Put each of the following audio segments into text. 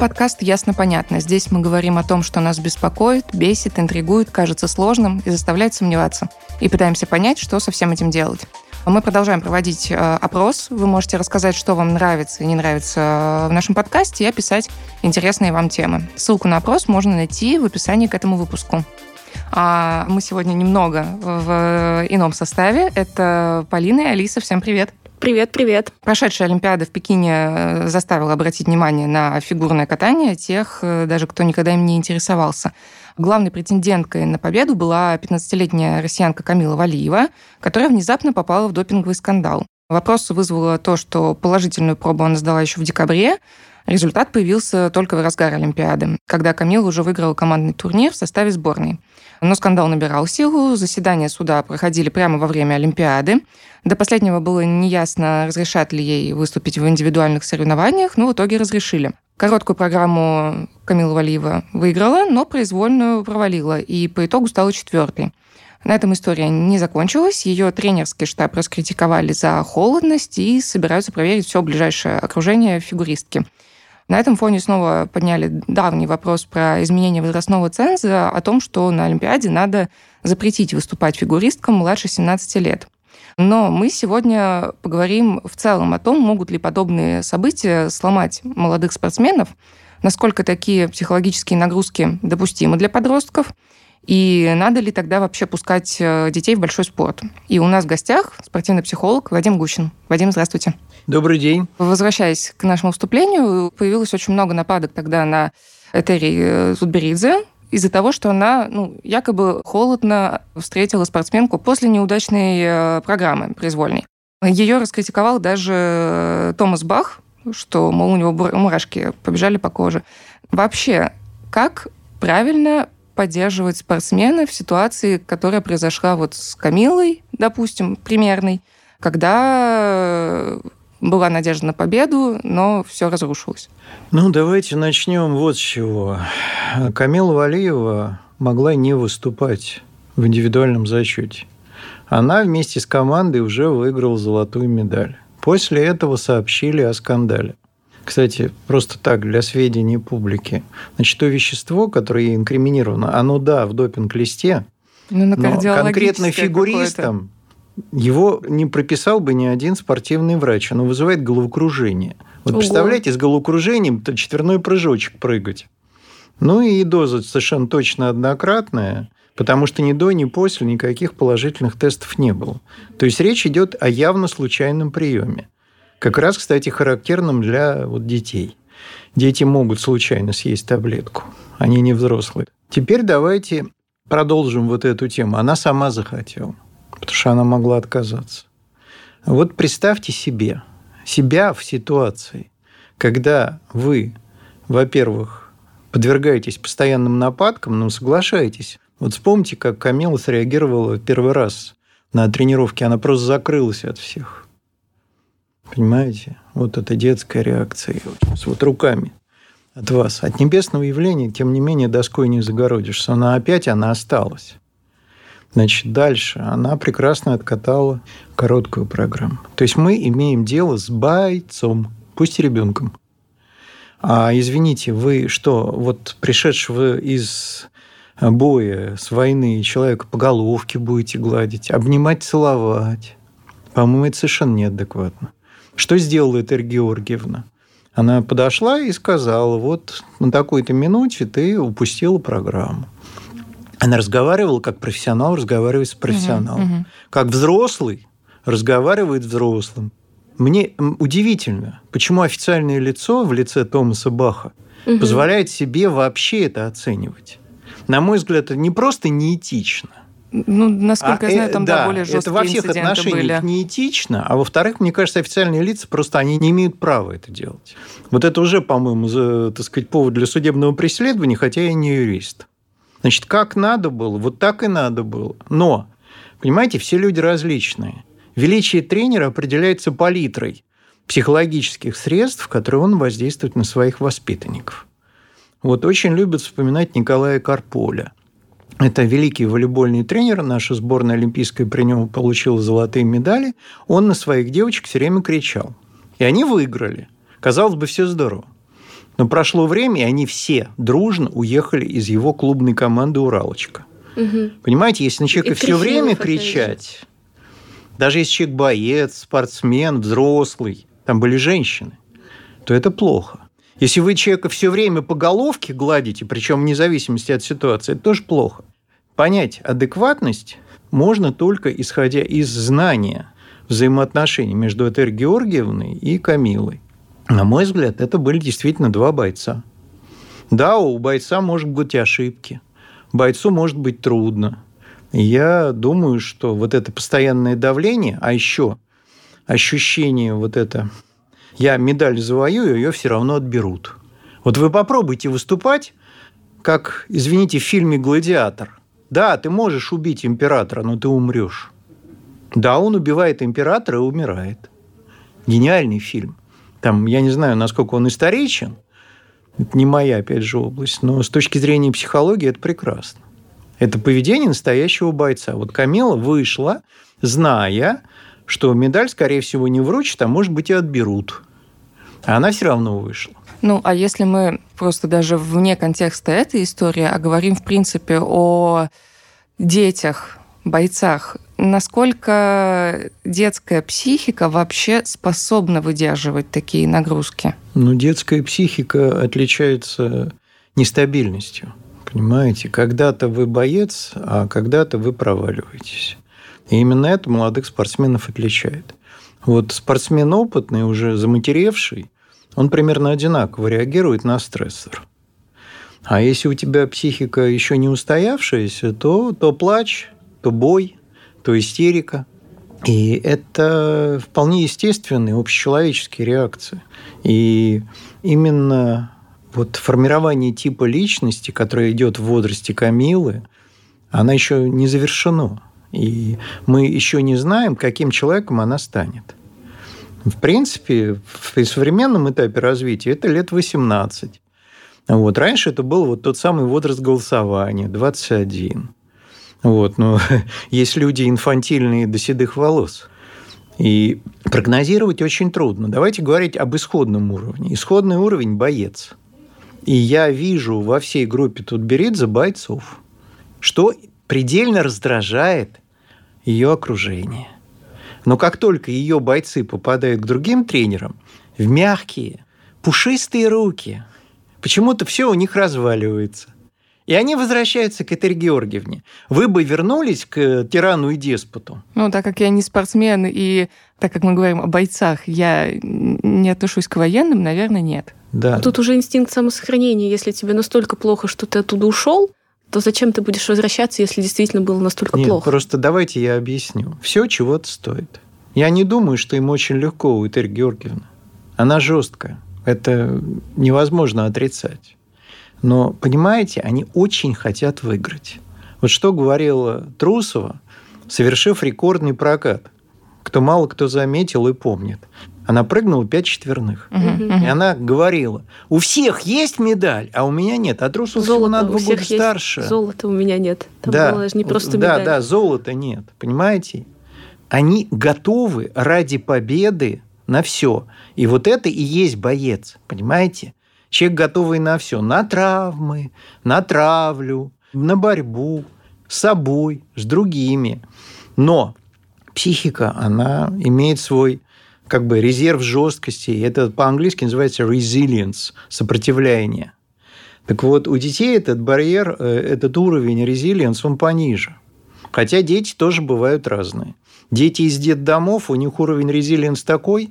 подкаст «Ясно-понятно». Здесь мы говорим о том, что нас беспокоит, бесит, интригует, кажется сложным и заставляет сомневаться. И пытаемся понять, что со всем этим делать. Мы продолжаем проводить э, опрос. Вы можете рассказать, что вам нравится и не нравится э, в нашем подкасте, и описать интересные вам темы. Ссылку на опрос можно найти в описании к этому выпуску. А мы сегодня немного в ином составе. Это Полина и Алиса. Всем привет. Привет, привет. Прошедшая Олимпиада в Пекине э, заставила обратить внимание на фигурное катание тех, э, даже кто никогда им не интересовался. Главной претенденткой на победу была 15-летняя россиянка Камила Валиева, которая внезапно попала в допинговый скандал. Вопрос вызвало то, что положительную пробу она сдала еще в декабре, Результат появился только в разгар Олимпиады, когда Камила уже выиграла командный турнир в составе сборной. Но скандал набирал силу, заседания суда проходили прямо во время Олимпиады. До последнего было неясно, разрешат ли ей выступить в индивидуальных соревнованиях, но в итоге разрешили. Короткую программу Камила Валиева выиграла, но произвольную провалила, и по итогу стала четвертой. На этом история не закончилась. Ее тренерский штаб раскритиковали за холодность и собираются проверить все ближайшее окружение фигуристки. На этом фоне снова подняли давний вопрос про изменение возрастного ценза, о том, что на Олимпиаде надо запретить выступать фигуристкам младше 17 лет. Но мы сегодня поговорим в целом о том, могут ли подобные события сломать молодых спортсменов, насколько такие психологические нагрузки допустимы для подростков, и надо ли тогда вообще пускать э, детей в большой спорт. И у нас в гостях спортивный психолог Вадим Гущин. Вадим, здравствуйте. Добрый день. Возвращаясь к нашему вступлению, появилось очень много нападок тогда на Этери э, Зудберидзе, из-за того, что она ну, якобы холодно встретила спортсменку после неудачной э, программы произвольной. Ее раскритиковал даже Томас Бах, что, мол, у него мурашки побежали по коже. Вообще, как правильно поддерживать спортсмена в ситуации, которая произошла вот с Камилой, допустим, примерной, когда была надежда на победу, но все разрушилось. Ну, давайте начнем вот с чего. Камила Валиева могла не выступать в индивидуальном зачете. Она вместе с командой уже выиграла золотую медаль. После этого сообщили о скандале. Кстати, просто так, для сведения публики. Значит, то вещество, которое инкриминировано, оно, да, в допинг-листе, ну, но конкретно фигуристам его не прописал бы ни один спортивный врач. Оно вызывает головокружение. Вот Ого. представляете, с головокружением то четверной прыжочек прыгать. Ну и доза совершенно точно однократная, потому что ни до, ни после никаких положительных тестов не было. То есть речь идет о явно случайном приеме. Как раз, кстати, характерном для вот детей. Дети могут случайно съесть таблетку, они не взрослые. Теперь давайте продолжим вот эту тему. Она сама захотела потому что она могла отказаться. Вот представьте себе, себя в ситуации, когда вы, во-первых, подвергаетесь постоянным нападкам, но соглашаетесь. Вот вспомните, как Камила среагировала первый раз на тренировке. Она просто закрылась от всех. Понимаете? Вот это детская реакция. Вот руками от вас. От небесного явления, тем не менее, доской не загородишься. Она опять, она осталась. Значит, дальше она прекрасно откатала короткую программу. То есть мы имеем дело с бойцом, пусть и ребенком. А извините, вы что, вот пришедшего из боя, с войны человека по головке будете гладить, обнимать, целовать? По-моему, это совершенно неадекватно. Что сделала Этель Георгиевна? Она подошла и сказала, вот на такой-то минуте ты упустила программу. Она разговаривала, как профессионал разговаривает с профессионалом. Угу, угу. Как взрослый разговаривает с взрослым. Мне удивительно, почему официальное лицо в лице Томаса Баха угу. позволяет себе вообще это оценивать. На мой взгляд, это не просто неэтично. Ну, насколько а, я знаю, там да, да, более жесткие Это во всех отношениях были. неэтично, а во-вторых, мне кажется, официальные лица просто они не имеют права это делать. Вот это уже, по-моему, за, так сказать, повод для судебного преследования, хотя я не юрист. Значит, как надо было, вот так и надо было. Но, понимаете, все люди различные. Величие тренера определяется палитрой психологических средств, которые он воздействует на своих воспитанников. Вот очень любят вспоминать Николая Карполя. Это великий волейбольный тренер, наша сборная олимпийская при нем получила золотые медали. Он на своих девочек все время кричал. И они выиграли. Казалось бы, все здорово. Но прошло время, и они все дружно уехали из его клубной команды «Уралочка». Угу. Понимаете, если на человека и все время кричать, даже если человек боец, спортсмен, взрослый, там были женщины, то это плохо. Если вы человека все время по головке гладите, причем вне зависимости от ситуации, это тоже плохо. Понять адекватность можно только исходя из знания взаимоотношений между Этер Георгиевной и Камилой. На мой взгляд, это были действительно два бойца. Да, у бойца может быть ошибки. Бойцу может быть трудно. я думаю, что вот это постоянное давление, а еще ощущение вот это я медаль завоюю, ее все равно отберут. Вот вы попробуйте выступать, как, извините, в фильме «Гладиатор». Да, ты можешь убить императора, но ты умрешь. Да, он убивает императора и умирает. Гениальный фильм. Там, я не знаю, насколько он историчен, это не моя, опять же, область, но с точки зрения психологии это прекрасно. Это поведение настоящего бойца. Вот Камила вышла, зная, что медаль, скорее всего, не вручат, а может быть и отберут. А она все равно вышла. Ну, а если мы просто даже вне контекста этой истории, а говорим, в принципе, о детях, бойцах, насколько детская психика вообще способна выдерживать такие нагрузки? Ну, детская психика отличается нестабильностью. Понимаете, когда-то вы боец, а когда-то вы проваливаетесь. И именно это молодых спортсменов отличает. Вот спортсмен опытный, уже заматеревший, он примерно одинаково реагирует на стрессор. А если у тебя психика еще не устоявшаяся, то, то плач, то бой, то истерика. И это вполне естественные общечеловеческие реакции. И именно вот формирование типа личности, которое идет в возрасте Камилы, она еще не завершено. И мы еще не знаем, каким человеком она станет. В принципе, в современном этапе развития это лет 18. Вот. Раньше это был вот тот самый возраст голосования, 21. Вот. Но есть люди инфантильные до седых волос. И прогнозировать очень трудно. Давайте говорить об исходном уровне. Исходный уровень – боец. И я вижу во всей группе тут Беридзе бойцов, что предельно раздражает ее окружение. Но как только ее бойцы попадают к другим тренерам, в мягкие, пушистые руки, почему-то все у них разваливается. И они возвращаются к Этери Георгиевне. Вы бы вернулись к тирану и деспоту? Ну, так как я не спортсмен, и так как мы говорим о бойцах, я не отношусь к военным, наверное, нет. Да. Тут уже инстинкт самосохранения. Если тебе настолько плохо, что ты оттуда ушел, то зачем ты будешь возвращаться, если действительно было настолько Нет, плохо? Просто давайте я объясню. Все чего-то стоит. Я не думаю, что им очень легко у Этери Георгиевны. Она жесткая. Это невозможно отрицать. Но, понимаете, они очень хотят выиграть. Вот что говорила Трусова, совершив рекордный прокат. Кто мало кто заметил и помнит. Она прыгнула пять четверных. Угу. И она говорила, у всех есть медаль, а у меня нет. А Трусов всего на два года старше. Золота у меня нет. Там да, было не просто медаль. Да, да, золота нет. Понимаете? Они готовы ради победы на все. И вот это и есть боец. Понимаете? Человек готовый на все. На травмы, на травлю, на борьбу с собой, с другими. Но психика, она имеет свой как бы резерв жесткости. Это по-английски называется resilience, сопротивление. Так вот, у детей этот барьер, э, этот уровень resilience, он пониже. Хотя дети тоже бывают разные. Дети из детдомов, у них уровень resilience такой,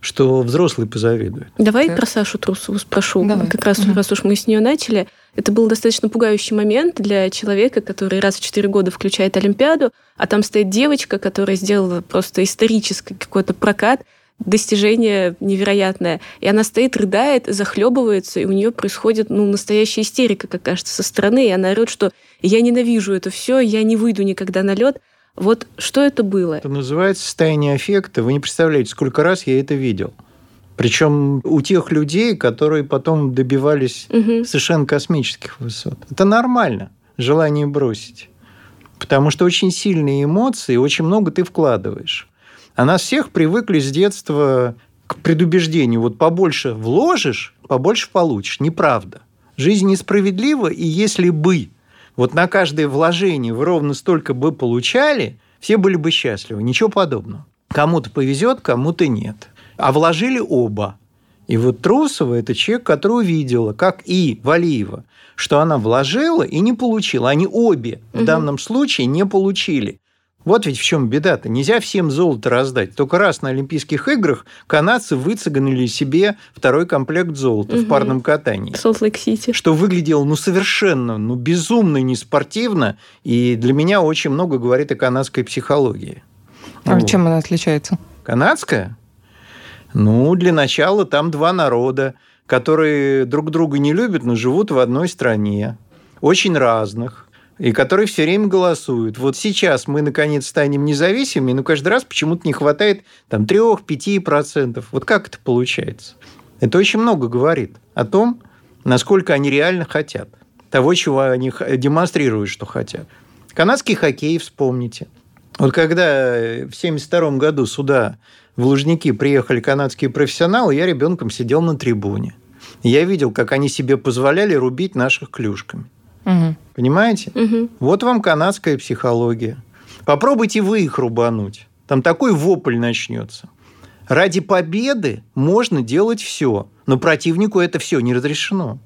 что взрослые позавидуют. Давай так. про Сашу Трусову спрошу. Давай. Как раз, угу. раз уж мы с нее начали. Это был достаточно пугающий момент для человека, который раз в четыре года включает Олимпиаду, а там стоит девочка, которая сделала просто исторический какой-то прокат – достижение невероятное. И она стоит, рыдает, захлебывается, и у нее происходит ну, настоящая истерика, как кажется, со стороны. И она орет, что я ненавижу это все, я не выйду никогда на лед. Вот что это было? Это называется состояние аффекта. Вы не представляете, сколько раз я это видел. Причем у тех людей, которые потом добивались угу. совершенно космических высот. Это нормально, желание бросить. Потому что очень сильные эмоции, очень много ты вкладываешь. А нас всех привыкли с детства к предубеждению. Вот побольше вложишь, побольше получишь. Неправда. Жизнь несправедлива, и если бы вот на каждое вложение вы ровно столько бы получали, все были бы счастливы. Ничего подобного. Кому-то повезет, кому-то нет. А вложили оба. И вот Трусова – это человек, который увидела, как и Валиева, что она вложила и не получила. Они обе угу. в данном случае не получили. Вот ведь в чем беда-то. Нельзя всем золото раздать. Только раз на Олимпийских играх канадцы выцеганили себе второй комплект золота угу. в парном катании. Солт-Лейк-Сити. Что выглядело ну, совершенно ну, безумно неспортивно. И для меня очень много говорит о канадской психологии. А вот. чем она отличается? Канадская? Ну, для начала там два народа, которые друг друга не любят, но живут в одной стране. Очень разных и которые все время голосуют. Вот сейчас мы, наконец, станем независимыми, но каждый раз почему-то не хватает там 3-5%. Вот как это получается? Это очень много говорит о том, насколько они реально хотят. Того, чего они демонстрируют, что хотят. Канадский хоккей вспомните. Вот когда в 1972 году сюда, в Лужники, приехали канадские профессионалы, я ребенком сидел на трибуне. Я видел, как они себе позволяли рубить наших клюшками. Угу. Понимаете? Угу. Вот вам канадская психология. Попробуйте вы их рубануть. Там такой вопль начнется. Ради победы можно делать все, но противнику это все не разрешено.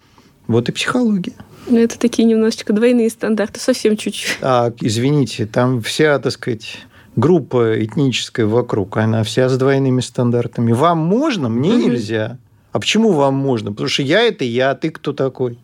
Вот и психология. Ну, это такие немножечко двойные стандарты, совсем чуть-чуть. Так, извините, там вся, так сказать, группа этническая вокруг, она вся с двойными стандартами. Вам можно, мне угу. нельзя. А почему вам можно? Потому что я это я, а ты кто такой?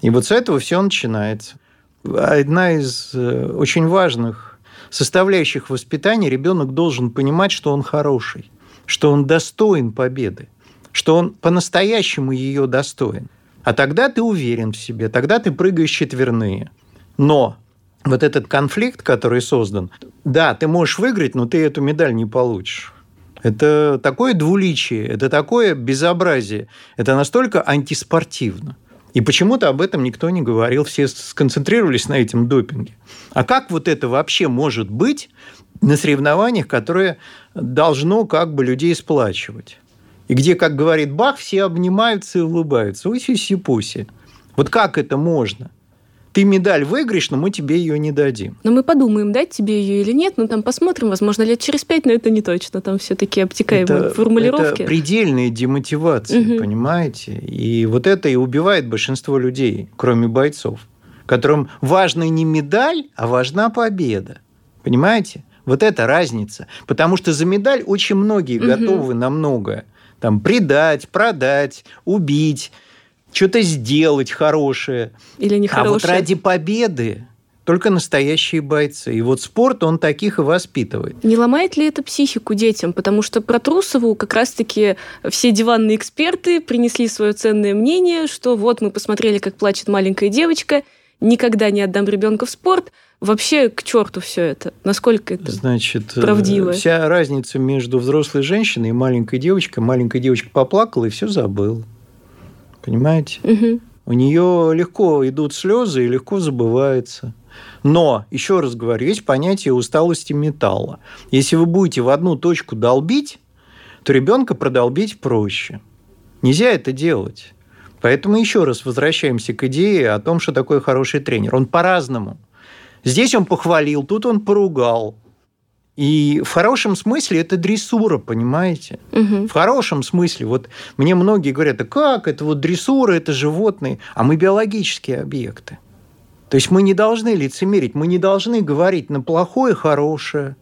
И вот с этого все начинается. Одна из э, очень важных составляющих воспитания ребенок должен понимать, что он хороший, что он достоин победы, что он по-настоящему ее достоин. А тогда ты уверен в себе, тогда ты прыгаешь четверные. Но вот этот конфликт, который создан, да, ты можешь выиграть, но ты эту медаль не получишь. Это такое двуличие, это такое безобразие, это настолько антиспортивно – и почему-то об этом никто не говорил, все сконцентрировались на этом допинге. А как вот это вообще может быть на соревнованиях, которые должно как бы людей сплачивать? И где, как говорит Бах, все обнимаются и улыбаются. Уси-си-пуси. Вот как это можно? Ты медаль выиграешь, но мы тебе ее не дадим. Но мы подумаем, дать тебе ее или нет, но там посмотрим, возможно, лет через пять, но это не точно. Там все-таки обтекаемые это, формулировки. Это предельные демотивации, угу. понимаете? И вот это и убивает большинство людей, кроме бойцов, которым важна не медаль, а важна победа. Понимаете? Вот это разница. Потому что за медаль очень многие угу. готовы на многое. Там предать, продать, убить что-то сделать хорошее. Или нехорошее. А вот ради победы только настоящие бойцы. И вот спорт, он таких и воспитывает. Не ломает ли это психику детям? Потому что про Трусову как раз-таки все диванные эксперты принесли свое ценное мнение, что вот мы посмотрели, как плачет маленькая девочка, никогда не отдам ребенка в спорт. Вообще к черту все это. Насколько это Значит, э, правдиво? Вся разница между взрослой женщиной и маленькой девочкой. Маленькая девочка поплакала и все забыла. Понимаете? Угу. У нее легко идут слезы и легко забывается. Но, еще раз говорю, есть понятие усталости металла. Если вы будете в одну точку долбить, то ребенка продолбить проще. Нельзя это делать. Поэтому еще раз возвращаемся к идее о том, что такое хороший тренер. Он по-разному. Здесь он похвалил, тут он поругал. И в хорошем смысле это дрессура, понимаете? Угу. В хорошем смысле. Вот мне многие говорят, а как это вот дрессура, это животные, а мы биологические объекты. То есть мы не должны лицемерить, мы не должны говорить на плохое, хорошее.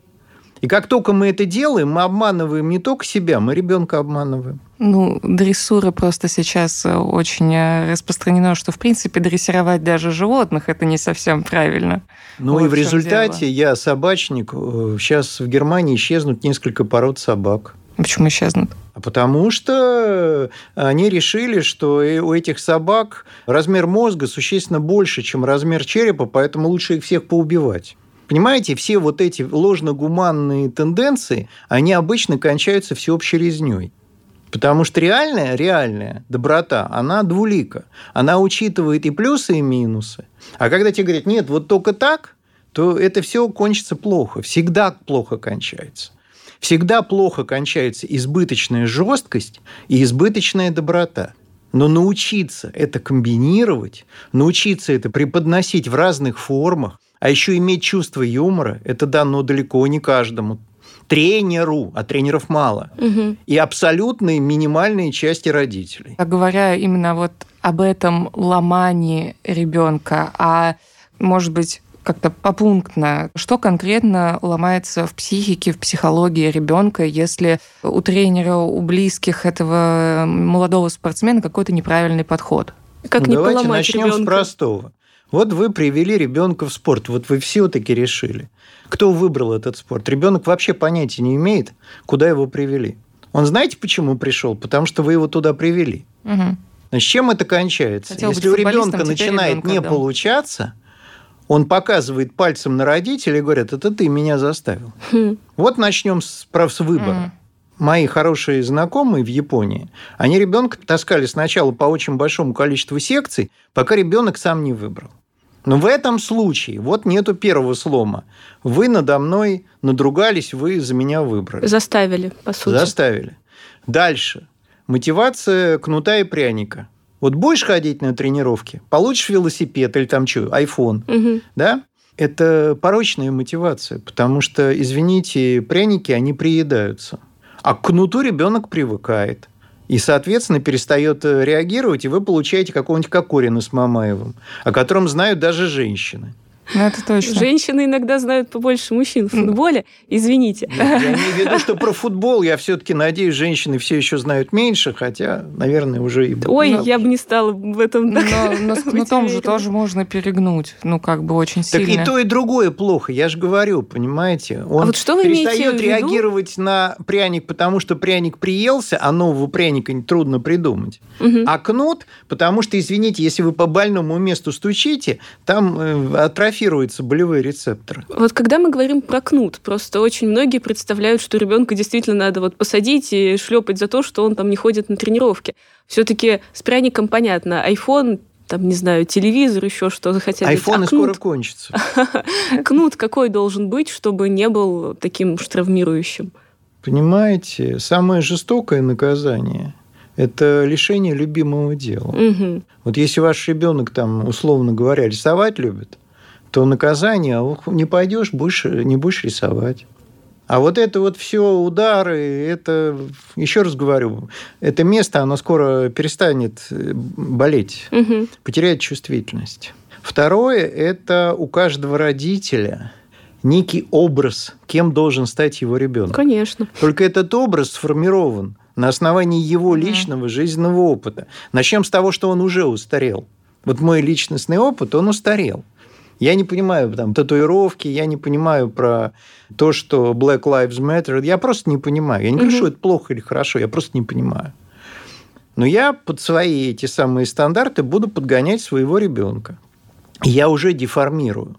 И как только мы это делаем, мы обманываем не только себя, мы ребенка обманываем. Ну, дрессура просто сейчас э, очень э, распространено, что, в принципе, дрессировать даже животных – это не совсем правильно. Ну вот и в результате дело. я собачник. Сейчас в Германии исчезнут несколько пород собак. Почему исчезнут? А потому что они решили, что у этих собак размер мозга существенно больше, чем размер черепа, поэтому лучше их всех поубивать. Понимаете, все вот эти ложно-гуманные тенденции, они обычно кончаются всеобщей резней. Потому что реальная, реальная доброта, она двулика. Она учитывает и плюсы, и минусы. А когда тебе говорят, нет, вот только так, то это все кончится плохо. Всегда плохо кончается. Всегда плохо кончается избыточная жесткость и избыточная доброта. Но научиться это комбинировать, научиться это преподносить в разных формах, а еще иметь чувство юмора, это дано далеко не каждому тренеру, а тренеров мало, угу. и абсолютные минимальные части родителей. А говоря именно вот об этом ломании ребенка, а может быть как-то попунктно, что конкретно ломается в психике, в психологии ребенка, если у тренера, у близких этого молодого спортсмена какой-то неправильный подход? Как ну, не давайте начнем ребенка? с простого. Вот вы привели ребенка в спорт, вот вы все-таки решили. Кто выбрал этот спорт? Ребенок вообще понятия не имеет, куда его привели. Он знаете, почему пришел? Потому что вы его туда привели. Угу. Значит, чем это кончается? Хотел Если у ребенка начинает ребенка, не да. получаться, он показывает пальцем на родителей и говорит, это ты меня заставил. Хм. Вот начнем с, с выбора. Хм. Мои хорошие знакомые в Японии, они ребенка таскали сначала по очень большому количеству секций, пока ребенок сам не выбрал. Но в этом случае вот нету первого слома. Вы надо мной надругались, вы за меня выбрали. Заставили, по сути. Заставили. Дальше. Мотивация кнута и пряника. Вот будешь ходить на тренировки, получишь велосипед или там что, iPhone, угу. да? Это порочная мотивация, потому что, извините, пряники, они приедаются. А к кнуту ребенок привыкает. И, соответственно, перестает э, реагировать, и вы получаете какого-нибудь Кокорина с Мамаевым, о котором знают даже женщины. Ну, это точно. Женщины иногда знают побольше мужчин в футболе. Извините. Я имею в виду, что про футбол я все-таки надеюсь, женщины все еще знают меньше, хотя, наверное, уже и... Ой, но... я бы не стала в этом Но, но с кнутом же тоже можно перегнуть. Ну, как бы очень сильно. Так и то, и другое плохо. Я же говорю, понимаете? Он а вот что вы перестает реагировать на пряник, потому что пряник приелся, а нового пряника трудно придумать. Угу. А кнут, потому что, извините, если вы по больному месту стучите, там э, атрофия атрофируются болевые рецепторы. Вот когда мы говорим про кнут, просто очень многие представляют, что ребенка действительно надо вот посадить и шлепать за то, что он там не ходит на тренировки. Все-таки с пряником понятно. iPhone там, не знаю, телевизор, еще что захотят. Айфоны а скоро кончатся. Кнут какой должен быть, чтобы не был таким уж травмирующим? Понимаете, самое жестокое наказание – это лишение любимого дела. Угу. Вот если ваш ребенок там, условно говоря, рисовать любит, то наказание а не пойдешь, будешь, не будешь рисовать. А вот это вот все удары, это, еще раз говорю, это место, оно скоро перестанет э, болеть, угу. потеряет чувствительность. Второе, это у каждого родителя некий образ, кем должен стать его ребенок. Конечно. Только этот образ сформирован на основании его личного жизненного опыта. Начнем с того, что он уже устарел. Вот мой личностный опыт, он устарел. Я не понимаю там татуировки, я не понимаю про то, что Black Lives Matter. Я просто не понимаю. Я не говорю, угу. что это плохо или хорошо, я просто не понимаю. Но я под свои эти самые стандарты буду подгонять своего ребенка. Я уже деформирую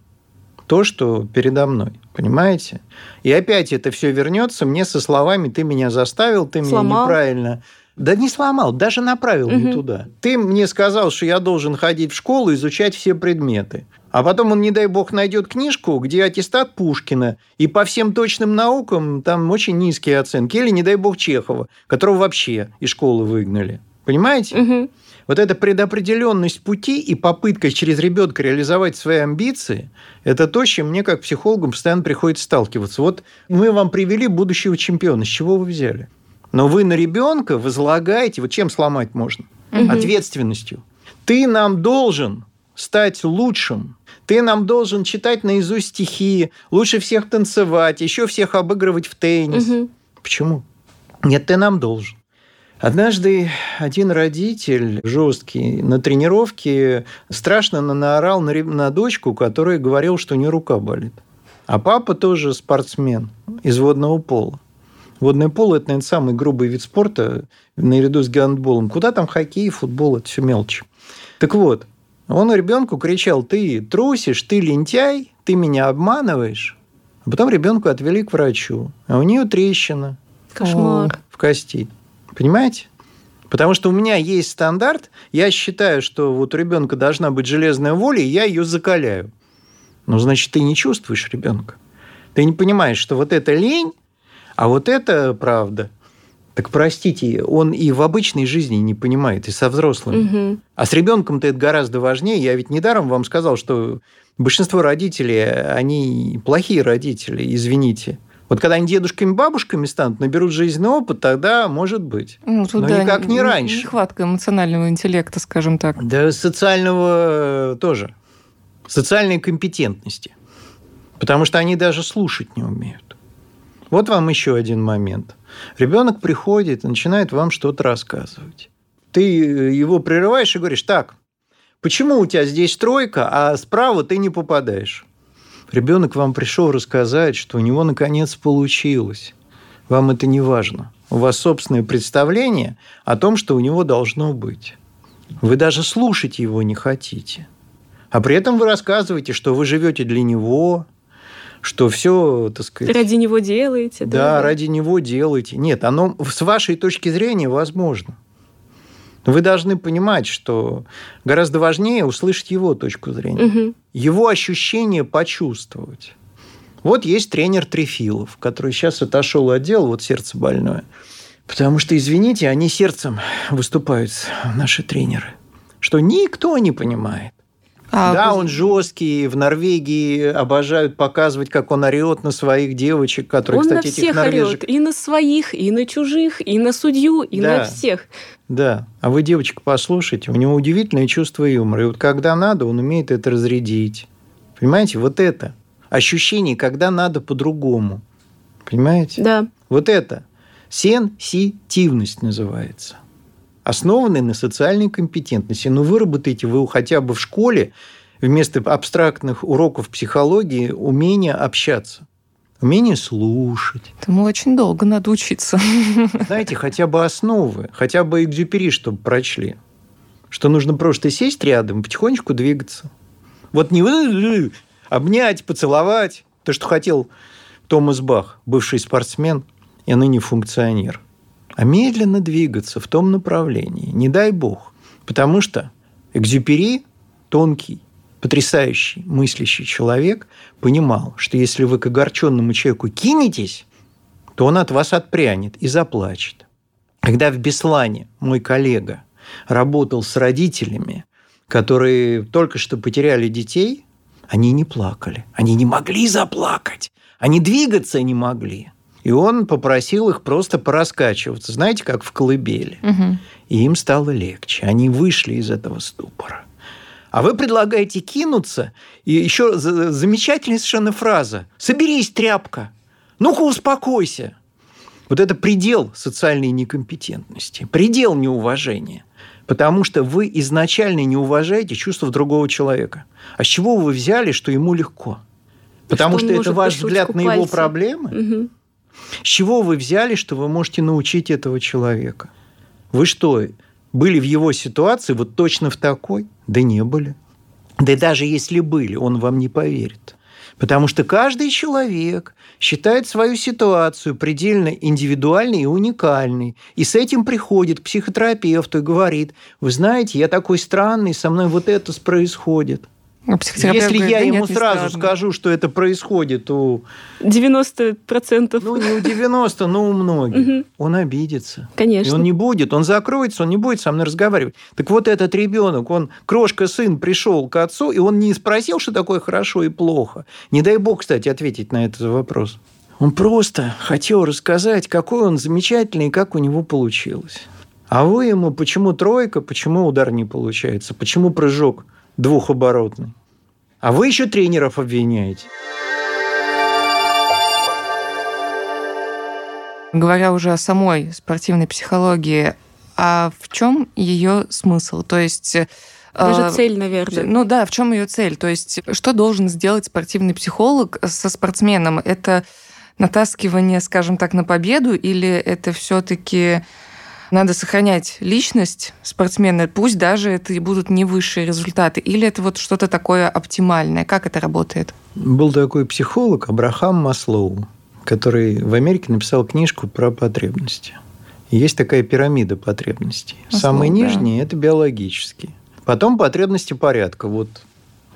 то, что передо мной. Понимаете? И опять это все вернется мне со словами «ты меня заставил, ты Сломал. меня неправильно да не сломал, даже направил угу. не туда. Ты мне сказал, что я должен ходить в школу, изучать все предметы. А потом он, не дай бог, найдет книжку, где аттестат Пушкина, и по всем точным наукам там очень низкие оценки. Или, не дай бог, Чехова, которого вообще из школы выгнали. Понимаете? Угу. Вот эта предопределенность пути и попытка через ребенка реализовать свои амбиции, это то, с чем мне, как психологам, постоянно приходится сталкиваться. Вот мы вам привели будущего чемпиона. С чего вы взяли? Но вы на ребенка возлагаете, вот чем сломать можно? Угу. Ответственностью. Ты нам должен стать лучшим. Ты нам должен читать наизусть стихи, лучше всех танцевать, еще всех обыгрывать в теннис. Угу. Почему? Нет, ты нам должен. Однажды один родитель жесткий на тренировке страшно наорал на, на дочку, которая говорил, что у нее рука болит. А папа тоже спортсмен из водного пола. Водное поло – это, наверное, самый грубый вид спорта наряду с гандболом. Куда там хоккей, футбол – это все мелочи. Так вот, он ребенку кричал, ты трусишь, ты лентяй, ты меня обманываешь. А потом ребенку отвели к врачу, а у нее трещина. Кошмар. В кости. Понимаете? Потому что у меня есть стандарт, я считаю, что вот у ребенка должна быть железная воля, и я ее закаляю. Ну, значит, ты не чувствуешь ребенка. Ты не понимаешь, что вот это лень, а вот это правда. Так простите, он и в обычной жизни не понимает, и со взрослыми. Угу. А с ребенком-то это гораздо важнее. Я ведь недаром вам сказал, что большинство родителей, они плохие родители, извините. Вот когда они дедушками, бабушками станут, наберут жизненный опыт, тогда может быть. Ну, тут, Но да, никак не раньше. Нехватка эмоционального интеллекта, скажем так. Да, социального тоже. Социальной компетентности. Потому что они даже слушать не умеют. Вот вам еще один момент. Ребенок приходит и начинает вам что-то рассказывать. Ты его прерываешь и говоришь, так, почему у тебя здесь тройка, а справа ты не попадаешь? Ребенок вам пришел рассказать, что у него наконец получилось. Вам это не важно. У вас собственное представление о том, что у него должно быть. Вы даже слушать его не хотите. А при этом вы рассказываете, что вы живете для него, что все, так сказать... Ради него делаете. Да, да, ради него делаете. Нет, оно с вашей точки зрения возможно. Но вы должны понимать, что гораздо важнее услышать его точку зрения, угу. его ощущение почувствовать. Вот есть тренер Трефилов, который сейчас отошел от дела, вот сердце больное. Потому что, извините, они сердцем выступают, наши тренеры, что никто не понимает. А, да, он жесткий. В Норвегии обожают показывать, как он орет на своих девочек, которые, он кстати, на всех этих норвежек... орет. И на своих, и на чужих, и на судью, и да. на всех. Да. А вы, девочка, послушайте, у него удивительное чувство юмора. И вот когда надо, он умеет это разрядить. Понимаете, вот это. Ощущение, когда надо по-другому. Понимаете? Да. Вот это. Сенситивность называется основанный на социальной компетентности. Но ну, выработайте вы хотя бы в школе вместо абстрактных уроков психологии умение общаться. Умение слушать. Этому очень долго надо учиться. Знаете, хотя бы основы, хотя бы экзюпери, чтобы прочли. Что нужно просто сесть рядом, потихонечку двигаться. Вот не обнять, поцеловать. То, что хотел Томас Бах, бывший спортсмен и ныне функционер а медленно двигаться в том направлении. Не дай бог. Потому что Экзюпери, тонкий, потрясающий, мыслящий человек, понимал, что если вы к огорченному человеку кинетесь, то он от вас отпрянет и заплачет. Когда в Беслане мой коллега работал с родителями, которые только что потеряли детей, они не плакали. Они не могли заплакать. Они двигаться не могли. И он попросил их просто пораскачиваться, знаете, как в колыбели. Угу. И им стало легче. Они вышли из этого ступора. А вы предлагаете кинуться, и еще замечательная совершенно фраза «Соберись, тряпка! Ну-ка, успокойся!» Вот это предел социальной некомпетентности, предел неуважения. Потому что вы изначально не уважаете чувства другого человека. А с чего вы взяли, что ему легко? Потому что, что это ваш взгляд на его проблемы? Угу. С чего вы взяли, что вы можете научить этого человека? Вы что, были в его ситуации вот точно в такой? Да не были. Да и даже если были, он вам не поверит. Потому что каждый человек считает свою ситуацию предельно индивидуальной и уникальной. И с этим приходит к психотерапевту и говорит, вы знаете, я такой странный, со мной вот это происходит. Ну, Если я ему нет, сразу скажу, что это происходит у... 90%. Ну, не у 90, но у многих. Угу. Он обидится. Конечно. И он не будет, он закроется, он не будет со мной разговаривать. Так вот этот ребенок, он, крошка-сын, пришел к отцу, и он не спросил, что такое хорошо и плохо. Не дай бог, кстати, ответить на этот вопрос. Он просто хотел рассказать, какой он замечательный и как у него получилось. А вы ему, почему тройка, почему удар не получается, почему прыжок – двухоборотный. А вы еще тренеров обвиняете. Говоря уже о самой спортивной психологии, а в чем ее смысл? То есть даже э, цель, наверное. Ну да, в чем ее цель? То есть, что должен сделать спортивный психолог со спортсменом? Это натаскивание, скажем так, на победу, или это все-таки надо сохранять личность спортсмена, пусть даже это и будут не высшие результаты, или это вот что-то такое оптимальное? Как это работает? Был такой психолог Абрахам Маслоу, который в Америке написал книжку про потребности. есть такая пирамида потребностей. Маслоу, Самые нижние да. – это биологические. Потом потребности порядка. Вот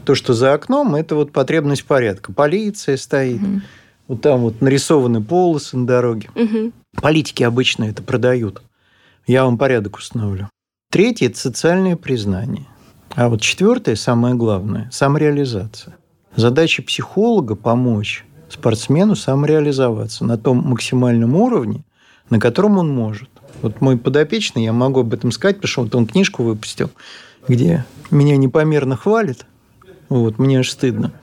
то, что за окном, это вот потребность порядка. Полиция стоит. Угу. Вот там вот нарисованы полосы на дороге. Угу. Политики обычно это продают. Я вам порядок установлю. Третье – это социальное признание. А вот четвертое, самое главное – самореализация. Задача психолога – помочь спортсмену самореализоваться на том максимальном уровне, на котором он может. Вот мой подопечный, я могу об этом сказать, потому что вот он книжку выпустил, где меня непомерно хвалит. Вот, мне аж стыдно.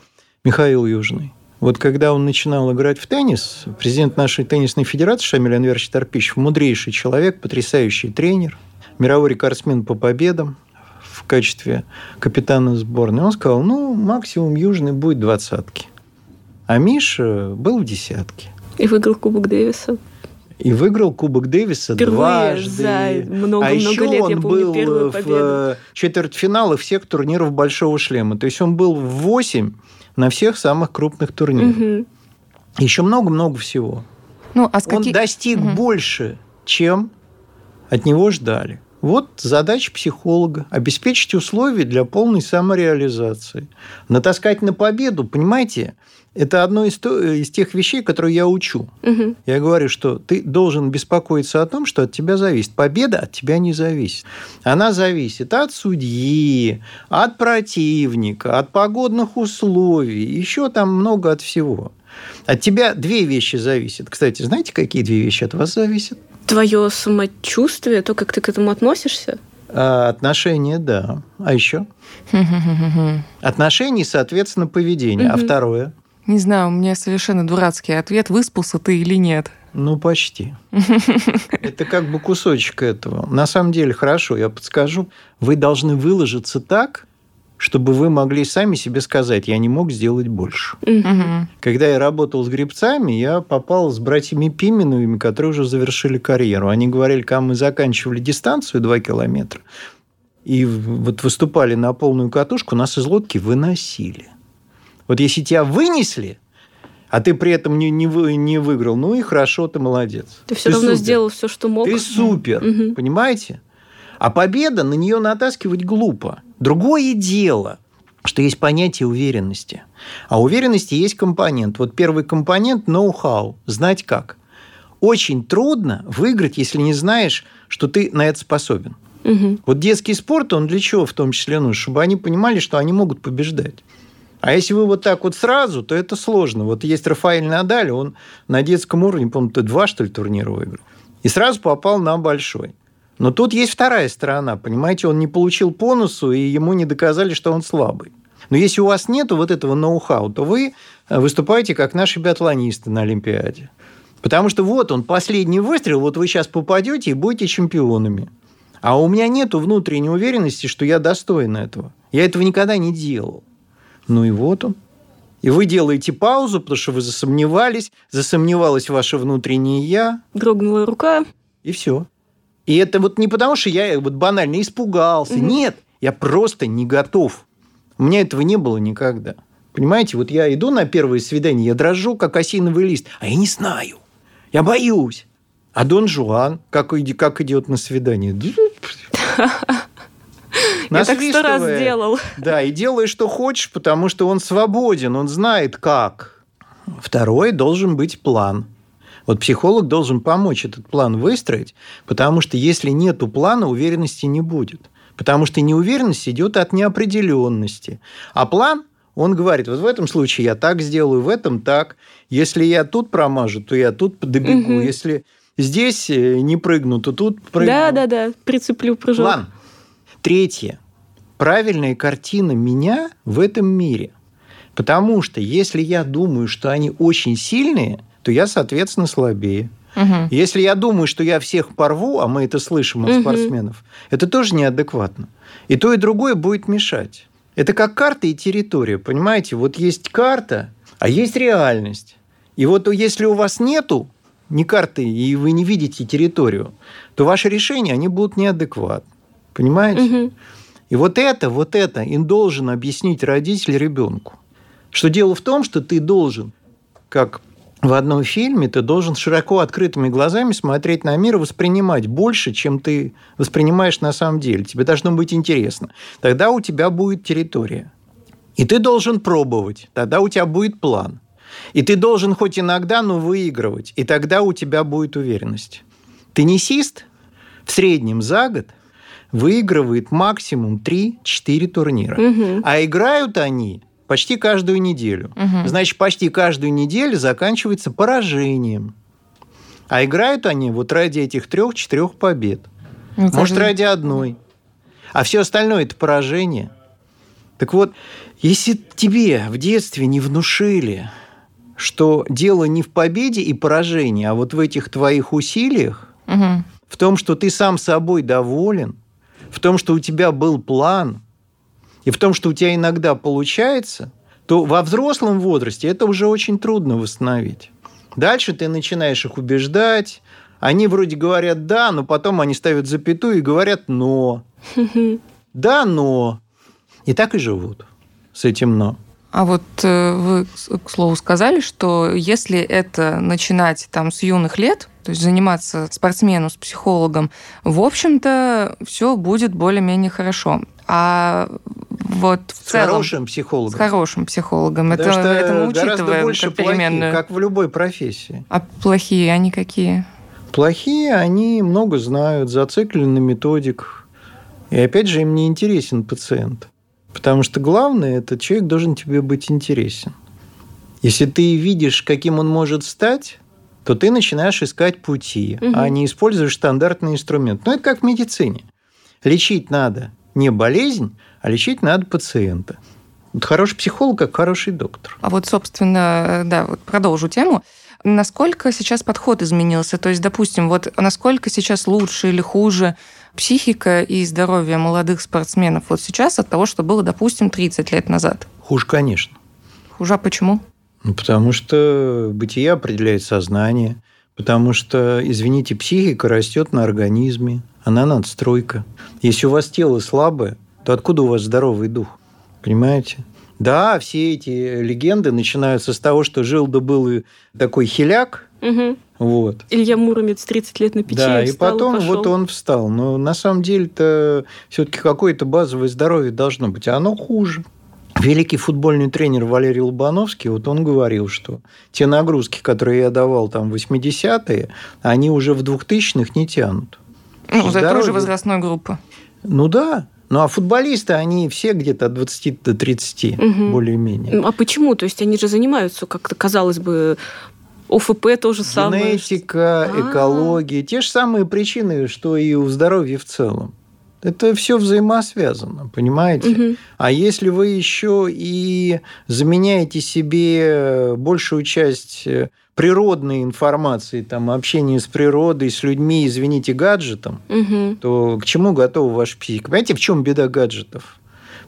Михаил Южный. Вот когда он начинал играть в теннис, президент нашей теннисной федерации Шамиль Анверович Торпищев, мудрейший человек, потрясающий тренер, мировой рекордсмен по победам в качестве капитана сборной, он сказал, ну, максимум Южный будет двадцатки. А Миша был в десятке. И выиграл Кубок Дэвиса. И выиграл Кубок Дэвиса Впервые дважды. за много-много а еще лет, он я помню, был первую в победу. э, четвертьфиналах всех турниров Большого Шлема. То есть он был в 8 на всех самых крупных турнирах. Мгм. Еще много-много всего. Ну, а с Он каких... достиг Мгм. больше, чем от него ждали. Вот задача психолога – обеспечить условия для полной самореализации. Натаскать на победу, понимаете, это одно из, то- из тех вещей, которые я учу. Мгм. Я говорю, что ты должен беспокоиться о том, что от тебя зависит. Победа от тебя не зависит. Она зависит от судьи, от противника, от погодных условий, еще там много от всего. От тебя две вещи зависят. Кстати, знаете, какие две вещи от вас зависят? Твое самочувствие, то, как ты к этому относишься. А, отношения, да. А еще? Отношения, соответственно, поведение. А второе? Не знаю, у меня совершенно дурацкий ответ, выспался ты или нет. Ну, почти. Это как бы кусочек этого. На самом деле, хорошо, я подскажу. Вы должны выложиться так, чтобы вы могли сами себе сказать, я не мог сделать больше. Когда я работал с грибцами, я попал с братьями Пименовыми, которые уже завершили карьеру. Они говорили, когда мы заканчивали дистанцию 2 километра, и вот выступали на полную катушку, нас из лодки выносили. Вот если тебя вынесли, а ты при этом не, не, вы- не выиграл, ну и хорошо, ты молодец. Ты все равно супер. сделал все, что мог. Ты супер, Мгм. понимаете? А победа, на нее натаскивать глупо. Другое дело, что есть понятие уверенности. А уверенности есть компонент. Вот первый компонент – ноу-хау, знать как. Очень трудно выиграть, если не знаешь, что ты на это способен. Мгм. Вот детский спорт, он для чего в том числе нужен? Чтобы они понимали, что они могут побеждать. А если вы вот так вот сразу, то это сложно. Вот есть Рафаэль Надаль, он на детском уровне, по-моему, ты два, что ли, турнира выиграл. И сразу попал на большой. Но тут есть вторая сторона, понимаете, он не получил по носу, и ему не доказали, что он слабый. Но если у вас нет вот этого ноу-хау, то вы э, выступаете как наши биатлонисты на Олимпиаде. Потому что вот он, последний выстрел, вот вы сейчас попадете и будете чемпионами. А у меня нет внутренней уверенности, что я достоин этого. Я этого никогда не делал. Ну и вот он. И вы делаете паузу, потому что вы засомневались, засомневалось ваше внутреннее «я», Дрогнула рука. и все. И это вот не потому, что я вот банально испугался. Мгм. Нет, я просто не готов. У меня этого не было никогда. Понимаете, вот я иду на первое свидание, я дрожу, как осиновый лист, а я не знаю. Я боюсь. А Дон Жуан, как, как идет на свидание? Я так сто раз делал. Да, и делай, что хочешь, потому что он свободен, он знает как. Второй должен быть план. Вот психолог должен помочь этот план выстроить, потому что если нету плана, уверенности не будет. Потому что неуверенность идет от неопределенности. А план, он говорит, вот в этом случае я так сделаю, в этом так. Если я тут промажу, то я тут добегу. Мгм. Если здесь э, не прыгну, то тут прыгну. Да, да, да. Прицеплю прыжок. План. Третье. Правильная картина меня в этом мире. Потому что если я думаю, что они очень сильные, то я, соответственно, слабее. Мгм. Если я думаю, что я всех порву, а мы это слышим от Мгм. спортсменов, это тоже неадекватно. И то, и другое будет мешать. Это как карта и территория, понимаете? Вот есть карта, а есть реальность. И вот если у вас нету ни карты, и вы не видите территорию, то ваши решения, они будут неадекватны. Понимаете? Мгм. И вот это, вот это им должен объяснить родитель ребенку. Что дело в том, что ты должен, как в одном фильме, ты должен широко открытыми глазами смотреть на мир и воспринимать больше, чем ты воспринимаешь на самом деле. Тебе должно быть интересно. Тогда у тебя будет территория. И ты должен пробовать. Тогда у тебя будет план. И ты должен хоть иногда, но выигрывать. И тогда у тебя будет уверенность. Теннисист в среднем за год выигрывает максимум 3-4 турнира. Угу. А играют они почти каждую неделю. Угу. Значит, почти каждую неделю заканчивается поражением. А играют они вот ради этих трех-четырех побед. Ну, Может, ради одной. А все остальное это поражение. Так вот, если тебе в детстве не внушили, что дело не в победе и поражении, а вот в этих твоих усилиях, угу. в том, что ты сам собой доволен, в том, что у тебя был план, и в том, что у тебя иногда получается, то во взрослом возрасте это уже очень трудно восстановить. Дальше ты начинаешь их убеждать. Они вроде говорят «да», но потом они ставят запятую и говорят «но». Да, но. И так и живут с этим «но». А вот э, вы, к слову, сказали, что если это начинать там с юных лет, то есть заниматься спортсмену с психологом, в общем-то, все будет более-менее хорошо. А вот в с целом... хорошим психологом. С хорошим психологом. Потому это, что это мы учитываем больше как переменную. Плохие, как в любой профессии. А плохие они какие? Плохие, они много знают, зациклены на методик. И опять же, им не интересен пациент. Потому что главное, этот человек должен тебе быть интересен. Если ты видишь, каким он может стать, то ты начинаешь искать пути, угу. а не используешь стандартный инструмент. Ну, это как в медицине. Лечить надо не болезнь, а лечить надо пациента. Вот хороший психолог, как хороший доктор. А вот, собственно, да, вот продолжу тему. Насколько сейчас подход изменился? То есть, допустим, вот насколько сейчас лучше или хуже психика и здоровье молодых спортсменов вот сейчас от того, что было, допустим, 30 лет назад? Хуже, конечно. Хуже, а почему? Ну, потому что бытие определяет сознание, потому что, извините, психика растет на организме, она надстройка. Если у вас тело слабое, то откуда у вас здоровый дух? Понимаете? Да, все эти легенды начинаются с того, что жил да был такой хиляк, угу. Вот. Илья Муромец 30 лет на печи Да, и потом и вот он встал. Но на самом деле-то все-таки какое-то базовое здоровье должно быть, а оно хуже. Великий футбольный тренер Валерий Лобановский, вот он говорил, что те нагрузки, которые я давал там в 80-е, они уже в 2000-х не тянут. Ну, за той же возрастной группы. Ну да, ну, а футболисты, они все где-то от 20 до 30, угу. более-менее. А почему? То есть они же занимаются, как-то, казалось бы, ОФП тоже самое. Генетика, А-а-а. экология. Те же самые причины, что и у здоровья в целом. Это все взаимосвязано, понимаете? Угу. А если вы еще и заменяете себе большую часть э, природной информации, там, общения с природой, с людьми, извините, гаджетом, угу. то к чему готова ваша психика? Понимаете, в чем беда гаджетов?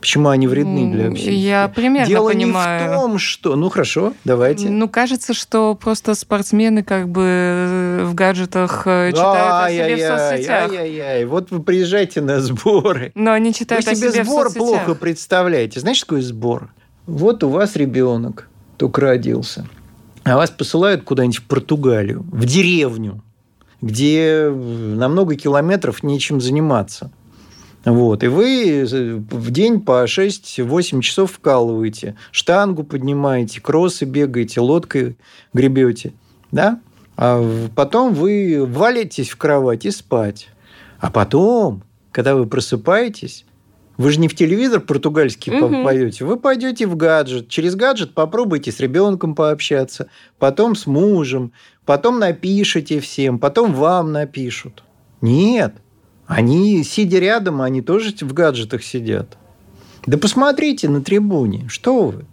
Почему они вредны для психики? Я примерно Дело понимаю. не в том, что... Ну, хорошо, давайте. Ну, кажется, что просто спортсмены как бы э, в гаджетах э, читают о себе в соцсетях. Ай-яй-яй. Вот вы приезжайте на сборы. Но они читают вы себе о себе сбор в соцсетях. плохо представляете. Знаешь, какой сбор? Вот у вас ребенок только родился а вас посылают куда-нибудь в Португалию, в деревню, где на много километров нечем заниматься. Вот. И вы в день по 6-8 часов вкалываете, штангу поднимаете, кроссы бегаете, лодкой гребете. Да? А потом вы валитесь в кровать и спать. А потом, когда вы просыпаетесь, вы же не в телевизор португальский угу. поете, вы пойдете в гаджет. Через гаджет попробуйте с ребенком пообщаться, потом с мужем, потом напишите всем, потом вам напишут. Нет, они, сидя рядом, они тоже в гаджетах сидят. Да посмотрите на трибуне, что вы.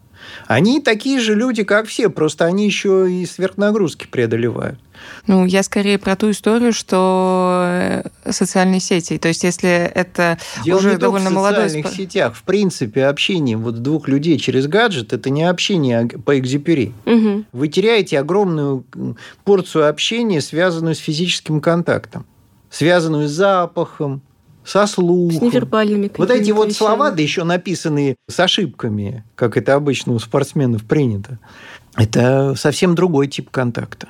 Они такие же люди, как все, просто они еще и сверхнагрузки преодолевают. Ну, я скорее про ту историю, что э, социальные сети. То есть, если это Дело уже не довольно молодой... в социальных сетях. В принципе, общение вот двух людей через гаджет – это не общение по экзюпери. Угу. Вы теряете огромную порцию общения, связанную с физическим контактом, связанную с запахом, со слухом. С невербальными Вот эти вот вещами. слова, да еще написанные с ошибками, как это обычно у спортсменов принято, это совсем другой тип контакта.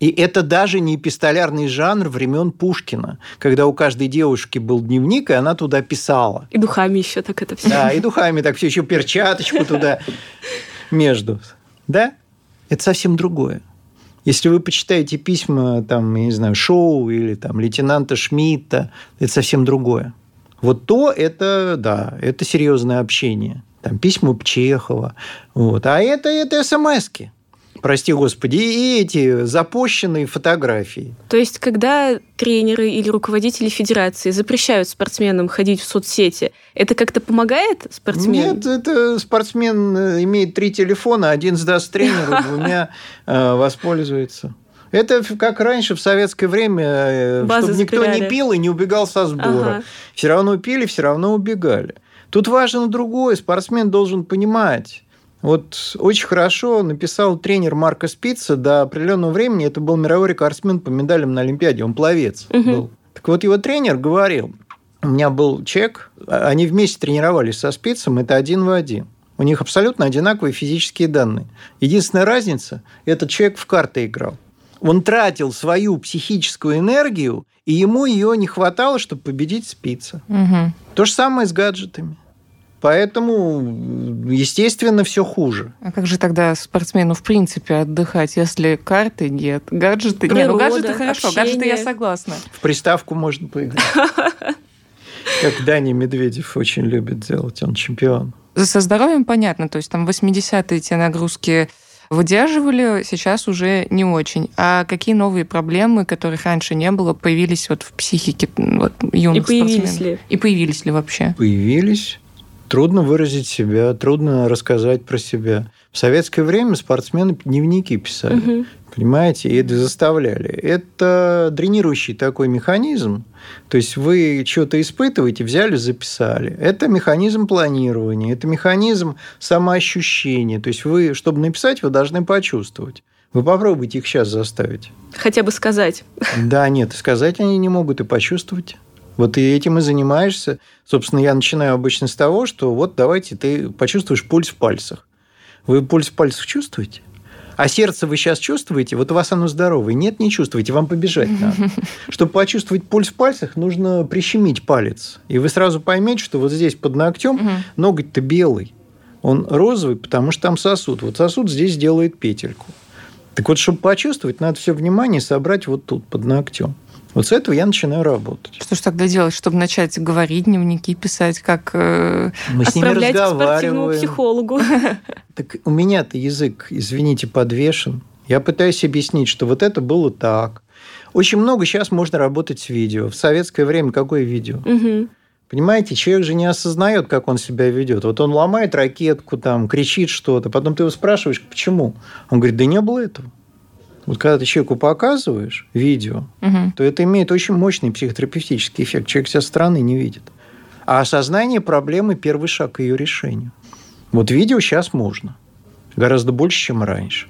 И это даже не эпистолярный жанр времен Пушкина, когда у каждой девушки был дневник, и она туда писала. И духами еще так это все. Да, и духами так все, еще перчаточку туда между. Да? это совсем другое. Если вы почитаете письма, там, я не знаю, Шоу или там лейтенанта Шмидта, это совсем другое. Вот то это, да, это серьезное общение. Там письма Чехова. Вот. А это, это смс-ки прости господи, и эти запущенные фотографии. То есть, когда тренеры или руководители федерации запрещают спортсменам ходить в соцсети, это как-то помогает спортсмену? Нет, это спортсмен э, имеет три телефона, один сдаст тренеру, двумя э, воспользуется. Это как раньше в советское время, э, Базы чтобы никто не пил и не убегал со сбора. Ага. Все равно пили, все равно убегали. Тут важно другое. Спортсмен должен понимать, вот очень хорошо написал тренер Марка Спица до определенного времени. Это был мировой рекордсмен по медалям на Олимпиаде. Он пловец угу. был. Так вот, его тренер говорил, у меня был чек, а, они вместе тренировались со Спицем, это один в один. У них абсолютно одинаковые физические данные. Единственная разница – этот человек в карты играл. Он тратил свою психическую энергию, и ему ее не хватало, чтобы победить Спица. Угу. То же самое с гаджетами. Поэтому, естественно, все хуже. А как же тогда спортсмену в принципе отдыхать, если карты нет, гаджеты Природа, нет? Ну, гаджеты хорошо, общение. гаджеты я согласна. В приставку можно поиграть. Как Дани Медведев очень любит делать, он чемпион. Со здоровьем понятно, то есть там 80-е те нагрузки выдерживали, сейчас уже не очень. А какие новые проблемы, которых раньше не было, появились вот в психике вот, юных И появились спортсменов? ли? И появились ли вообще? Появились трудно выразить себя, трудно рассказать про себя. В советское время спортсмены дневники писали. Угу. Понимаете, и это заставляли. Это дренирующий такой механизм. То есть вы что-то испытываете, взяли, записали. Это механизм планирования, это механизм самоощущения. То есть вы, чтобы написать, вы должны почувствовать. Вы попробуйте их сейчас заставить. Хотя бы сказать. Да, нет, сказать они не могут и почувствовать. Вот и этим и занимаешься. Собственно, я начинаю обычно с того, что вот давайте ты почувствуешь пульс в пальцах. Вы пульс в пальцах чувствуете? А сердце вы сейчас чувствуете? Вот у вас оно здоровое. Нет, не чувствуете, вам побежать надо. Чтобы почувствовать пульс в пальцах, нужно прищемить палец. И вы сразу поймете, что вот здесь под ногтем угу. ноготь-то белый. Он розовый, потому что там сосуд. Вот сосуд здесь делает петельку. Так вот, чтобы почувствовать, надо все внимание собрать вот тут, под ногтем. Вот с этого я начинаю работать. Что же тогда делать, чтобы начать говорить, дневники писать, как э... Мы с ними разговариваем. психологу. Так у меня-то язык, извините, подвешен. Я пытаюсь объяснить, что вот это было так. Очень много сейчас можно работать с видео. В советское время какое видео? Угу. Понимаете, человек же не осознает, как он себя ведет. Вот он ломает ракетку, там, кричит что-то, потом ты его спрашиваешь, почему? Он говорит, да не было этого. Вот когда ты человеку показываешь видео, угу. то это имеет очень мощный психотерапевтический эффект. Человек со стороны не видит. А осознание проблемы – первый шаг к ее решению. Вот видео сейчас можно. Гораздо больше, чем раньше.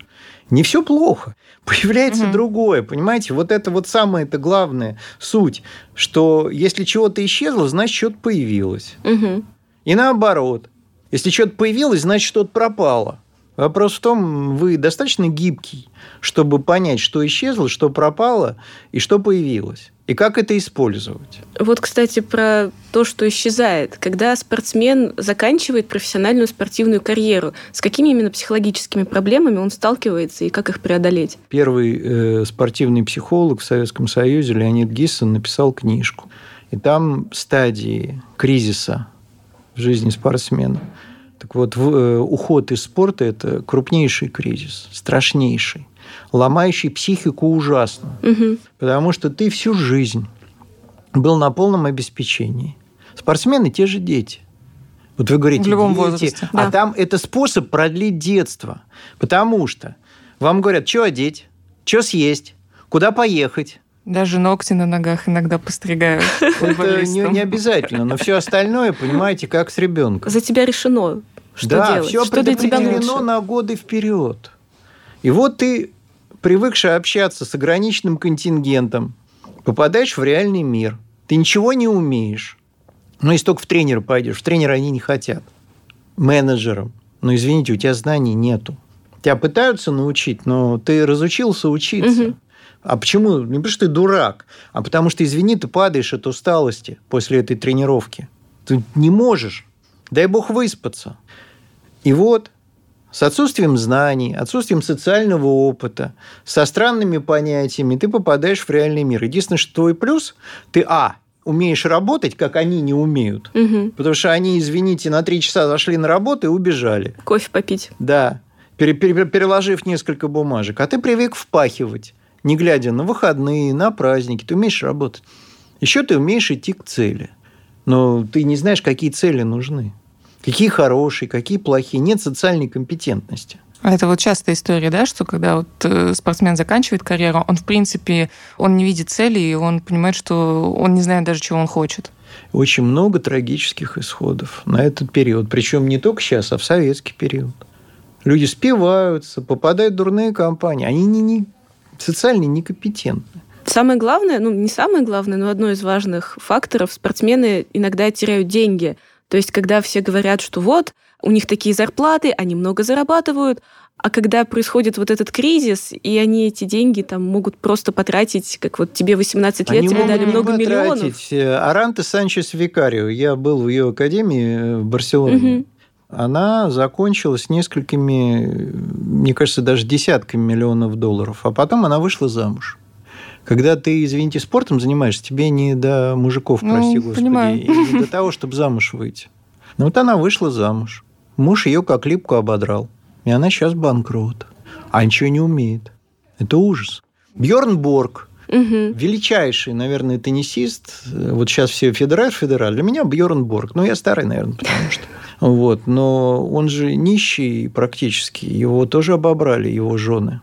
Не все плохо. Появляется угу. другое. Понимаете, вот это вот самое это главное суть, что если чего-то исчезло, значит, что-то появилось. Угу. И наоборот. Если что-то появилось, значит, что-то пропало. Вопрос в том, вы достаточно гибкий, чтобы понять, что исчезло, что пропало и что появилось. И как это использовать? Вот, кстати, про то, что исчезает. Когда спортсмен заканчивает профессиональную спортивную карьеру, с какими именно психологическими проблемами он сталкивается и как их преодолеть? Первый э, спортивный психолог в Советском Союзе Леонид Гиссон написал книжку. И там стадии кризиса в жизни спортсмена – так вот, э, уход из спорта – это крупнейший кризис, страшнейший, ломающий психику ужасно. Угу. Потому что ты всю жизнь был на полном обеспечении. Спортсмены – те же дети. Вот вы говорите, в любом дети, возрасте. А да. там это способ продлить детство. Потому что вам говорят, что одеть, что съесть, куда поехать. Даже ногти на ногах иногда постригают. Это не, не обязательно, но все остальное, понимаете, как с ребенком. За тебя решено. Что да, делать? все что для тебя лучше? на годы вперед. И вот ты, привыкший общаться с ограниченным контингентом, попадаешь в реальный мир. Ты ничего не умеешь. Но если только в тренера пойдешь, в тренера они не хотят. Менеджером. Но извините, у тебя знаний нету. Тебя пытаются научить, но ты разучился учиться. Угу. А почему? Не потому что ты дурак, а потому что, извини, ты падаешь от усталости после этой тренировки. Ты не можешь. Дай бог выспаться. И вот с отсутствием знаний, отсутствием социального опыта, со странными понятиями, ты попадаешь в реальный мир. Единственное, что твой плюс, ты, а, умеешь работать, как они не умеют. Угу. Потому что они, извините, на три часа зашли на работу и убежали. Кофе попить. Да. Переложив несколько бумажек. А ты привык впахивать, не глядя на выходные, на праздники. Ты умеешь работать. Еще ты умеешь идти к цели. Но ты не знаешь, какие цели нужны. Какие хорошие, какие плохие. Нет социальной компетентности. А это вот частая история, да, что когда вот э, спортсмен заканчивает карьеру, он, в принципе, он не видит цели, и он понимает, что он не знает даже, чего он хочет. Очень много трагических исходов на этот период. Причем не только сейчас, а в советский период. Люди спиваются, попадают в дурные компании. Они не, не социально некомпетентны. Самое главное, ну не самое главное, но одно из важных факторов, спортсмены иногда теряют деньги. То есть, когда все говорят, что вот, у них такие зарплаты, они много зарабатывают, а когда происходит вот этот кризис, и они эти деньги там могут просто потратить, как вот тебе 18 лет, они тебе дали много потратить. миллионов. Аранта Санчес Викарио, я был в ее академии э, в Барселоне. Угу. Она закончилась несколькими, мне кажется, даже десятками миллионов долларов, а потом она вышла замуж. Когда ты, извините, спортом занимаешься, тебе не до мужиков, ну, прости господи, понимаю. и не до того, чтобы замуж выйти. Ну вот она вышла замуж. Муж ее как липку ободрал. И она сейчас банкрот. А ничего не умеет. Это ужас. Бьорн Борг, угу. величайший, наверное, теннисист. Вот сейчас все федераль, федераль. Для меня Бьорн Борг. Ну, я старый, наверное, потому что... Вот. Но он же нищий практически. Его тоже обобрали, его жены.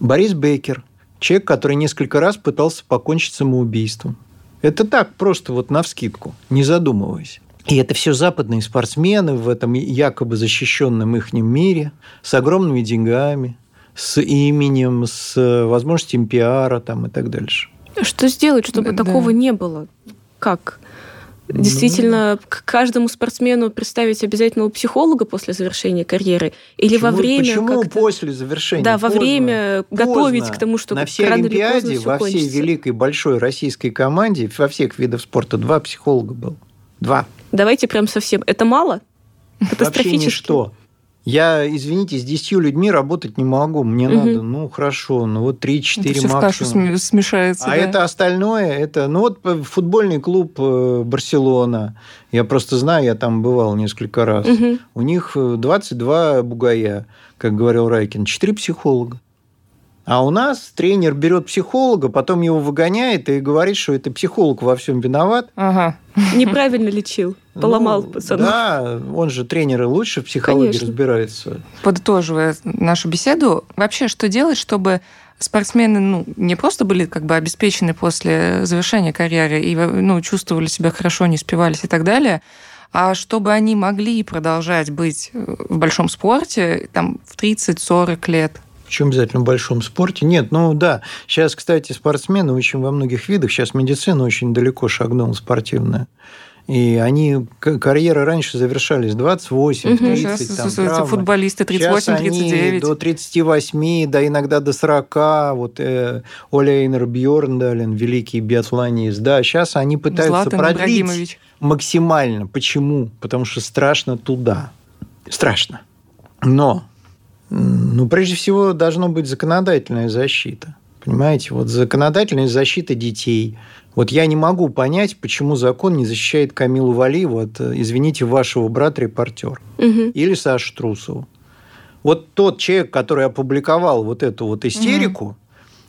Борис Бейкер. Человек, который несколько раз пытался покончить самоубийством. Это так, просто вот навскидку, не задумываясь. И это все западные спортсмены в этом якобы защищенном их мире с огромными деньгами, с именем, с возможностью пиара там, и так дальше. Что сделать, чтобы да. такого не было? Как? Действительно, ну, к каждому спортсмену представить обязательного психолога после завершения карьеры или почему, во время... Почему после завершения? Да, во поздно, время поздно. готовить к тому, чтобы На всей Олимпиаде, во всей кончится. великой большой российской команде, во всех видах спорта два психолога было. Два. Давайте прям совсем. Это мало? Вообще ничто. Я, извините, с десятью людьми работать не могу. Мне угу. надо, ну, хорошо, ну, вот 3-4 максимум. в смешается. А да? это остальное, это, ну, вот футбольный клуб э, Барселона. Я просто знаю, я там бывал несколько раз. Угу. У них 22 э, бугая, как говорил Райкин, 4 психолога. А у нас тренер берет психолога, потом его выгоняет и говорит, что это психолог во всем виноват. Ага. Неправильно лечил. Поломал ну, пацана. Да, он же тренеры лучше в психологии Конечно. разбирается. Подытоживая нашу беседу, вообще что делать, чтобы спортсмены ну, не просто были как бы обеспечены после завершения карьеры и ну, чувствовали себя хорошо, не спивались и так далее, а чтобы они могли продолжать быть в большом спорте там, в 30-40 лет, причем обязательно в большом спорте. Нет, ну да, сейчас, кстати, спортсмены очень во многих видах, сейчас медицина очень далеко шагнула спортивная. И они, карьеры раньше завершались 28, 30, сейчас, там, травмы. футболисты 38, 39. Они до 38, да иногда до 40. Вот э, Оля Эйнер Бьорндален, великий биатлонист. Да, сейчас они пытаются Златан продлить максимально. Почему? Потому что страшно туда. Страшно. Но ну, прежде всего, должна быть законодательная защита. Понимаете, вот законодательная защита детей. Вот я не могу понять, почему закон не защищает Камилу Валиеву от, извините, вашего брата-репортер угу. или Сашу Трусову. Вот тот человек, который опубликовал вот эту вот истерику, угу.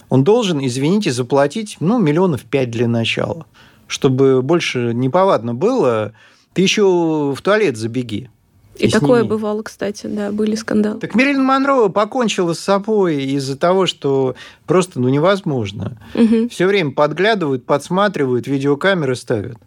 он должен, извините, заплатить, ну, миллионов пять для начала. Чтобы больше неповадно было, ты еще в туалет забеги. И, и такое сними. бывало, кстати, да, были скандалы. Так Мэрилин Монро покончила с собой из-за того, что просто ну, невозможно. Угу. Все время подглядывают, подсматривают, видеокамеры ставят.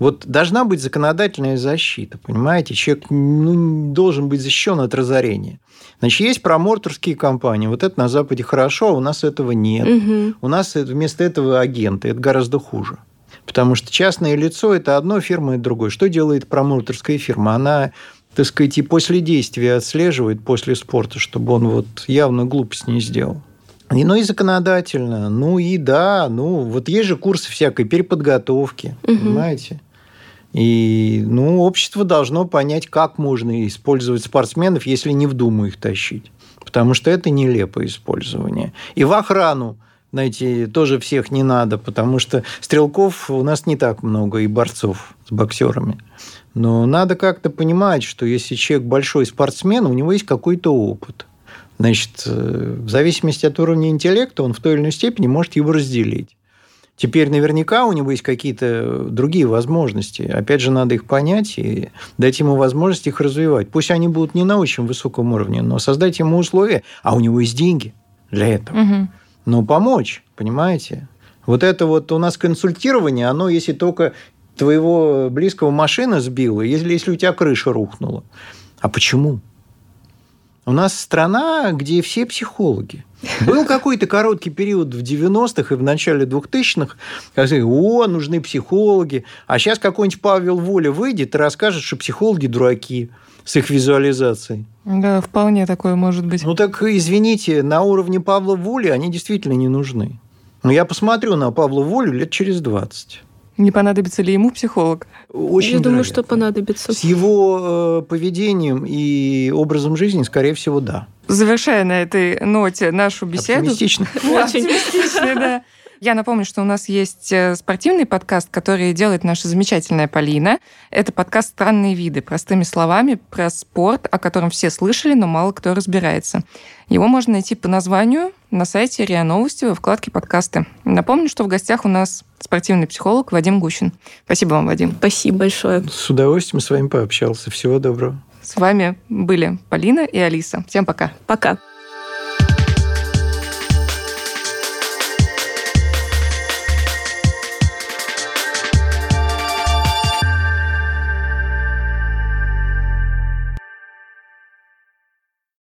Вот должна быть законодательная защита, понимаете? Человек ну, должен быть защищен от разорения. Значит, есть промоутерские компании. Вот это на Западе хорошо, а у нас этого нет. Угу. У нас вместо этого агенты. Это гораздо хуже. Потому что частное лицо – это одно, фирма – это другое. Что делает промоутерская фирма? Она так сказать, и после действия отслеживает, после спорта, чтобы он вот явно глупость не сделал. И, ну и законодательно. Ну и да, ну вот есть же курсы всякой переподготовки, угу. понимаете? И ну, общество должно понять, как можно использовать спортсменов, если не в Думу их тащить. Потому что это нелепое использование. И в охрану знаете, тоже всех не надо, потому что стрелков у нас не так много и борцов с боксерами. Но надо как-то понимать, что если человек большой спортсмен, у него есть какой-то опыт. Значит, э, в зависимости от уровня интеллекта он в той или иной степени может его разделить. Теперь наверняка у него есть какие-то другие возможности. Опять же, надо их понять и дать ему возможность их развивать. Пусть они будут не на очень высоком уровне, но создать ему условия, а у него есть деньги для этого. Угу. Но помочь, понимаете? Вот это вот у нас консультирование, оно если только твоего близкого машина сбила, если, если у тебя крыша рухнула. А почему? У нас страна, где все психологи. Был какой-то короткий период в 90-х и в начале 2000-х, когда о, нужны психологи. А сейчас какой-нибудь Павел Воля выйдет и расскажет, что психологи дураки с их визуализацией. Да, вполне такое может быть. Ну так, извините, на уровне Павла Воли они действительно не нужны. Но я посмотрю на Павла Волю лет через 20. Не понадобится ли ему психолог? Очень Я вероятно. думаю, что понадобится. С его э, поведением и образом жизни, скорее всего, да. Завершая на этой ноте нашу беседу. Оптимистично. Очень оптимистично, да. Я напомню, что у нас есть э, спортивный подкаст, который делает наша замечательная Полина. Это подкаст «Странные виды». Простыми словами, про спорт, о котором все слышали, но мало кто разбирается. Его можно найти по названию на сайте РИА Новости во вкладке «Подкасты». Напомню, что в гостях у нас спортивный психолог Вадим Гущин. Спасибо вам, Вадим. Спасибо большое. С удовольствием с вами пообщался. Всего доброго. С вами были Полина и Алиса. Всем пока. Пока.